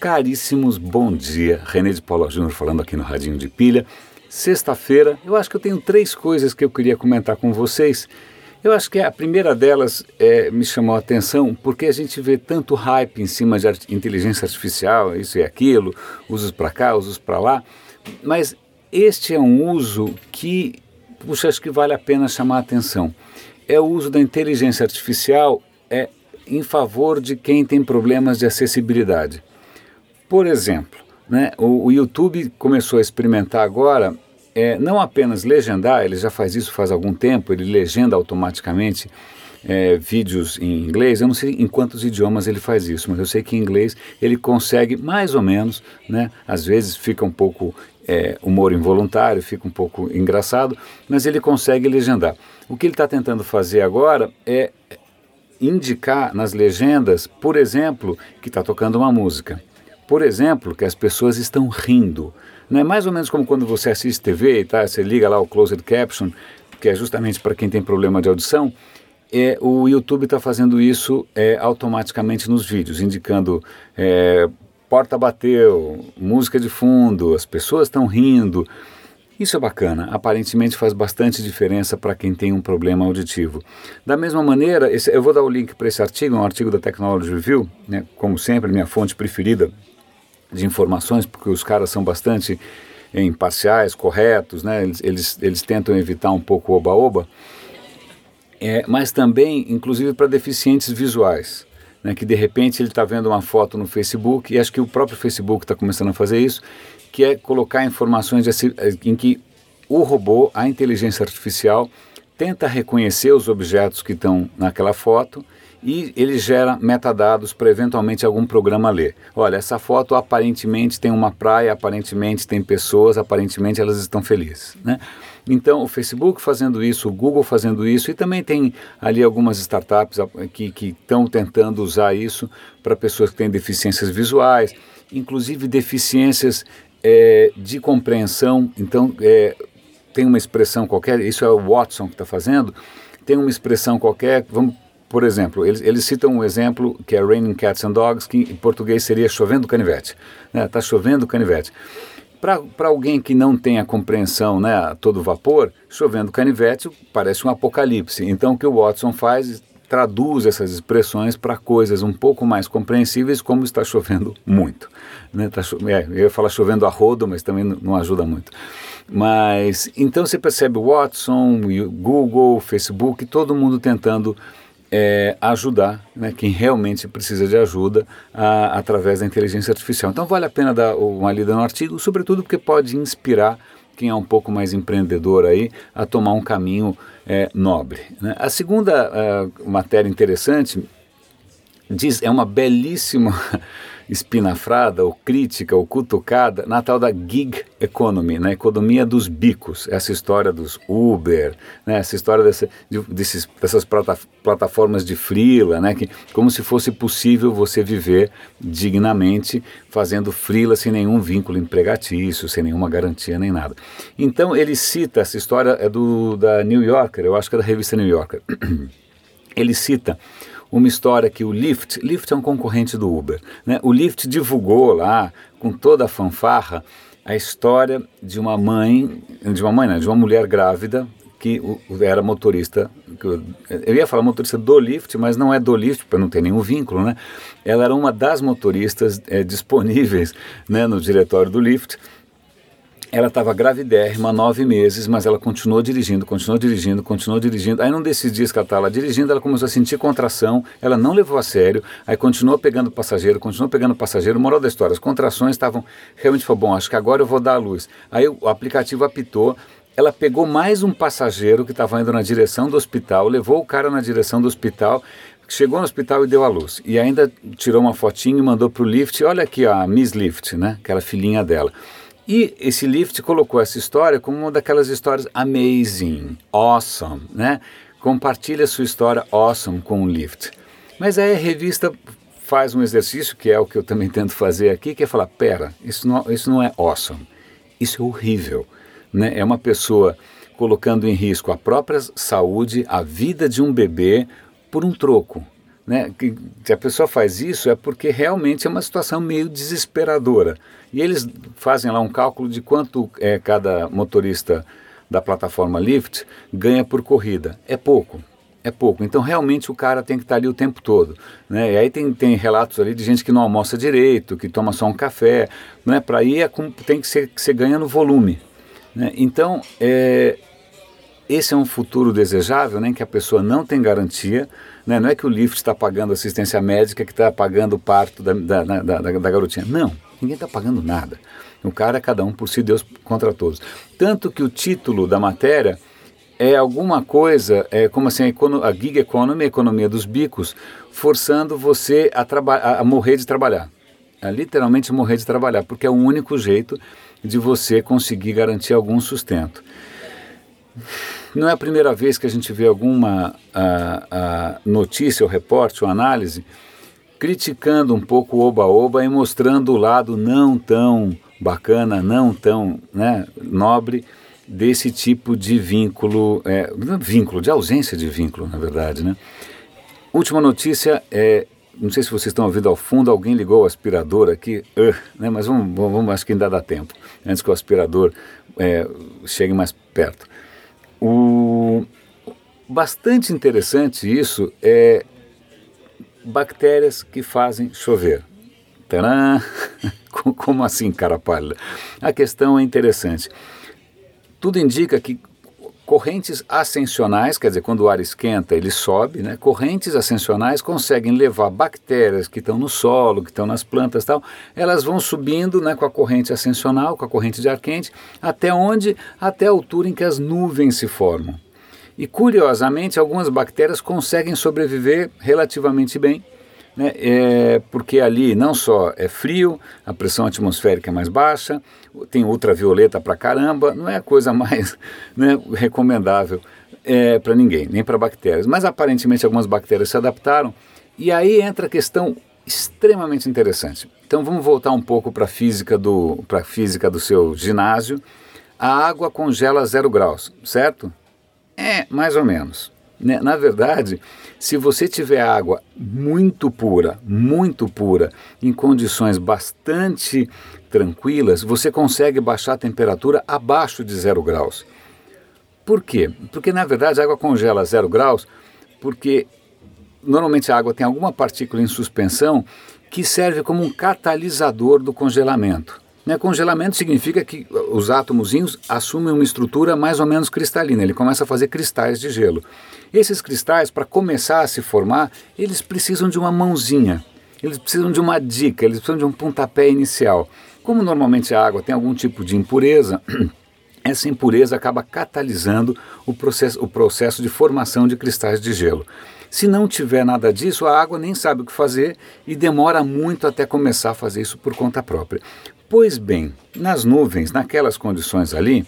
Caríssimos, bom dia. René de Paula Júnior falando aqui no Radinho de Pilha. Sexta-feira, eu acho que eu tenho três coisas que eu queria comentar com vocês. Eu acho que a primeira delas é, me chamou a atenção porque a gente vê tanto hype em cima de inteligência artificial, isso e aquilo, usos para cá, usos para lá, mas este é um uso que, puxa, acho que vale a pena chamar a atenção. É o uso da inteligência artificial é, em favor de quem tem problemas de acessibilidade. Por exemplo, né, o, o YouTube começou a experimentar agora é, não apenas legendar, ele já faz isso faz algum tempo, ele legenda automaticamente é, vídeos em inglês. Eu não sei em quantos idiomas ele faz isso, mas eu sei que em inglês ele consegue mais ou menos, né? Às vezes fica um pouco é, humor involuntário, fica um pouco engraçado, mas ele consegue legendar. O que ele está tentando fazer agora é indicar nas legendas, por exemplo, que está tocando uma música. Por exemplo, que as pessoas estão rindo. Não é mais ou menos como quando você assiste TV tá, você liga lá o closed caption, que é justamente para quem tem problema de audição. É, o YouTube está fazendo isso é, automaticamente nos vídeos, indicando é, porta bateu, música de fundo, as pessoas estão rindo. Isso é bacana, aparentemente faz bastante diferença para quem tem um problema auditivo. Da mesma maneira, esse, eu vou dar o link para esse artigo, é um artigo da Technology Review, né, como sempre, minha fonte preferida de informações, porque os caras são bastante imparciais, corretos, né? eles, eles, eles tentam evitar um pouco o oba-oba, é, mas também, inclusive, para deficientes visuais. Né, que de repente ele está vendo uma foto no Facebook, e acho que o próprio Facebook está começando a fazer isso, que é colocar informações de, em que o robô, a inteligência artificial, tenta reconhecer os objetos que estão naquela foto e ele gera metadados para eventualmente algum programa ler. Olha, essa foto aparentemente tem uma praia, aparentemente tem pessoas, aparentemente elas estão felizes. Né? Então, o Facebook fazendo isso, o Google fazendo isso, e também tem ali algumas startups que estão tentando usar isso para pessoas que têm deficiências visuais, inclusive deficiências é, de compreensão. Então, é, tem uma expressão qualquer, isso é o Watson que está fazendo, tem uma expressão qualquer, vamos por exemplo, eles, eles citam um exemplo que é Raining Cats and Dogs, que em português seria chovendo canivete. Está né? Tá chovendo canivete. Para alguém que não tem a compreensão né, a todo vapor, chovendo canivete parece um apocalipse. Então o que o Watson faz traduz essas expressões para coisas um pouco mais compreensíveis, como está chovendo muito. Né? Tá cho é, eu ia falar chovendo a rodo, mas também não ajuda muito. Mas então você percebe Watson, Google, Facebook, todo mundo tentando é, ajudar né, quem realmente precisa de ajuda a, através da inteligência artificial. Então vale a pena dar uma lida no artigo, sobretudo porque pode inspirar quem é um pouco mais empreendedor aí a tomar um caminho é, nobre. Né? A segunda uh, matéria interessante diz é uma belíssima espinafrada, ou crítica, ou cutucada na tal da gig economy, na economia dos bicos. Essa história dos Uber, né, essa história dessa, de, desses, dessas plataformas de freela, né, que, como se fosse possível você viver dignamente fazendo freela sem nenhum vínculo empregatício, sem nenhuma garantia nem nada. Então ele cita, essa história é do, da New Yorker, eu acho que é da revista New Yorker. ele cita uma história que o Lyft, Lyft é um concorrente do Uber, né? o Lyft divulgou lá, com toda a fanfarra, a história de uma mãe, de uma mãe, não, de uma mulher grávida que era motorista, eu ia falar motorista do Lyft, mas não é do Lyft, para não ter nenhum vínculo, né? Ela era uma das motoristas é, disponíveis né, no diretório do Lyft, ela estava gravidérrima, nove meses, mas ela continuou dirigindo, continuou dirigindo, continuou dirigindo. Aí num desses dias que ela estava dirigindo, ela começou a sentir contração, ela não levou a sério, aí continuou pegando passageiro, continuou pegando passageiro. Moral da história, as contrações estavam realmente, foi bom, acho que agora eu vou dar a luz. Aí o aplicativo apitou, ela pegou mais um passageiro que estava indo na direção do hospital, levou o cara na direção do hospital, chegou no hospital e deu a luz. E ainda tirou uma fotinho e mandou para o Lift, olha aqui ó, a Miss Lift, né, aquela filhinha dela. E esse Lift colocou essa história como uma daquelas histórias amazing, awesome, né? Compartilha sua história awesome com o Lift. Mas aí a revista faz um exercício, que é o que eu também tento fazer aqui, que é falar, pera, isso não, isso não é awesome, isso é horrível. Né? É uma pessoa colocando em risco a própria saúde, a vida de um bebê por um troco. Né, que se a pessoa faz isso é porque realmente é uma situação meio desesperadora. E eles fazem lá um cálculo de quanto é, cada motorista da plataforma Lyft ganha por corrida. É pouco, é pouco. Então, realmente, o cara tem que estar ali o tempo todo. Né? E aí tem, tem relatos ali de gente que não almoça direito, que toma só um café. Né? Para ir, é com, tem que ser, que ser ganha no volume. Né? Então, é, esse é um futuro desejável, né, que a pessoa não tem garantia, né, não é que o Lyft está pagando assistência médica, que está pagando o parto da, da, da, da, garotinha. Não, ninguém está pagando nada. O cara é cada um por si, Deus contra todos. Tanto que o título da matéria é alguma coisa, é como assim, a, gig economy, a economia dos bicos, forçando você a, a, a morrer de trabalhar. A literalmente morrer de trabalhar, porque é o único jeito de você conseguir garantir algum sustento não é a primeira vez que a gente vê alguma a, a notícia ou reporte ou análise criticando um pouco o oba-oba e mostrando o lado não tão bacana, não tão né, nobre desse tipo de vínculo, é, vínculo, de ausência de vínculo, na verdade. Né? Última notícia é, não sei se vocês estão ouvindo ao fundo, alguém ligou o aspirador aqui, uh, né, mas vamos, vamos, acho que ainda dá tempo, antes que o aspirador é, chegue mais perto. O bastante interessante isso é bactérias que fazem chover. Tadã! Como assim, cara pálida? A questão é interessante. Tudo indica que correntes ascensionais, quer dizer, quando o ar esquenta, ele sobe, né? Correntes ascensionais conseguem levar bactérias que estão no solo, que estão nas plantas, tal, elas vão subindo, né, com a corrente ascensional, com a corrente de ar quente, até onde? Até a altura em que as nuvens se formam. E curiosamente, algumas bactérias conseguem sobreviver relativamente bem né, é, porque ali não só é frio, a pressão atmosférica é mais baixa, tem ultravioleta para caramba, não é a coisa mais né, recomendável é, para ninguém, nem para bactérias. Mas aparentemente algumas bactérias se adaptaram, e aí entra a questão extremamente interessante. Então vamos voltar um pouco para a física do para física do seu ginásio. A água congela a zero graus, certo? É, mais ou menos. Né? Na verdade, se você tiver água muito pura, muito pura, em condições bastante tranquilas, você consegue baixar a temperatura abaixo de zero graus. Por quê? Porque na verdade a água congela a zero graus porque normalmente a água tem alguma partícula em suspensão que serve como um catalisador do congelamento. Né? Congelamento significa que os átomozinhos assumem uma estrutura mais ou menos cristalina, ele começa a fazer cristais de gelo. Esses cristais, para começar a se formar, eles precisam de uma mãozinha, eles precisam de uma dica, eles precisam de um pontapé inicial. Como normalmente a água tem algum tipo de impureza, essa impureza acaba catalisando o processo, o processo de formação de cristais de gelo. Se não tiver nada disso, a água nem sabe o que fazer e demora muito até começar a fazer isso por conta própria. Pois bem, nas nuvens, naquelas condições ali,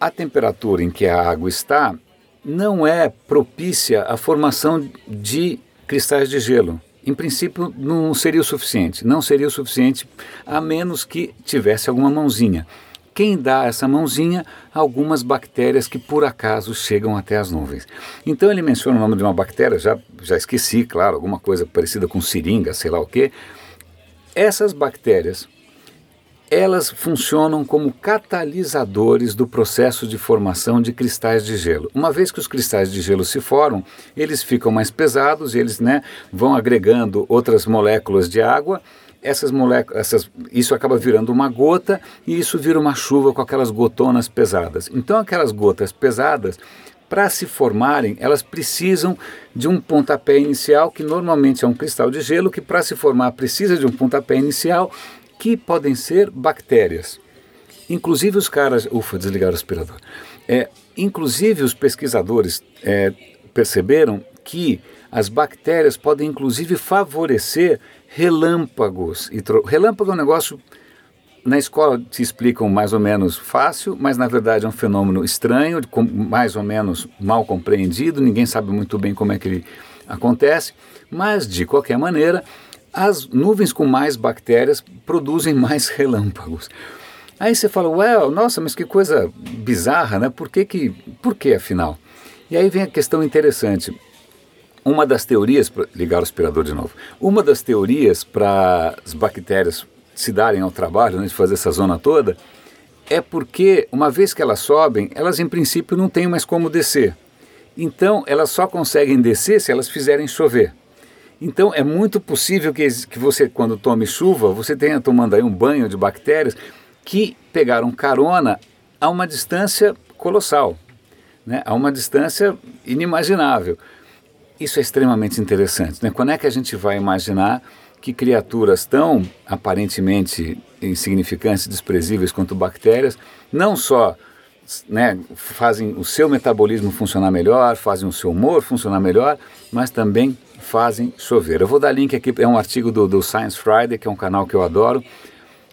a temperatura em que a água está não é propícia à formação de cristais de gelo. Em princípio, não seria o suficiente. Não seria o suficiente a menos que tivesse alguma mãozinha. Quem dá essa mãozinha? Algumas bactérias que por acaso chegam até as nuvens. Então ele menciona o nome de uma bactéria, já, já esqueci, claro, alguma coisa parecida com seringa, sei lá o quê. Essas bactérias elas funcionam como catalisadores do processo de formação de cristais de gelo. Uma vez que os cristais de gelo se formam, eles ficam mais pesados, eles né, vão agregando outras moléculas de água. Essas moléculas, essas, isso acaba virando uma gota e isso vira uma chuva com aquelas gotonas pesadas. Então, aquelas gotas pesadas para se formarem, elas precisam de um pontapé inicial, que normalmente é um cristal de gelo, que para se formar precisa de um pontapé inicial que podem ser bactérias. Inclusive os caras, ufa, desligaram o aspirador. É, inclusive os pesquisadores é, perceberam que as bactérias podem inclusive favorecer relâmpagos. E relâmpago é um negócio na escola te explicam mais ou menos fácil, mas na verdade é um fenômeno estranho, mais ou menos mal compreendido, ninguém sabe muito bem como é que ele acontece, mas de qualquer maneira as nuvens com mais bactérias produzem mais relâmpagos. Aí você fala, well, nossa, mas que coisa bizarra, né? Por que, que por que afinal? E aí vem a questão interessante. uma das teorias, ligar o aspirador de novo, uma das teorias para as bactérias se darem ao trabalho né, de fazer essa zona toda é porque, uma vez que elas sobem, elas em princípio não têm mais como descer. Então, elas só conseguem descer se elas fizerem chover. Então, é muito possível que, que você, quando tome chuva, você tenha tomando aí um banho de bactérias que pegaram carona a uma distância colossal, né? a uma distância inimaginável. Isso é extremamente interessante. Né? Quando é que a gente vai imaginar que criaturas tão aparentemente insignificantes, desprezíveis quanto bactérias, não só né, fazem o seu metabolismo funcionar melhor, fazem o seu humor funcionar melhor, mas também fazem chover. Eu vou dar link aqui, é um artigo do, do Science Friday, que é um canal que eu adoro.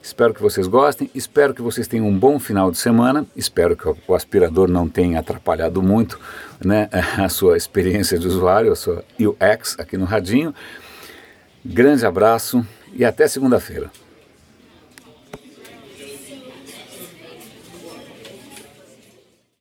Espero que vocês gostem, espero que vocês tenham um bom final de semana, espero que o aspirador não tenha atrapalhado muito né, a sua experiência de usuário, a sua UX aqui no Radinho. Grande abraço e até segunda-feira.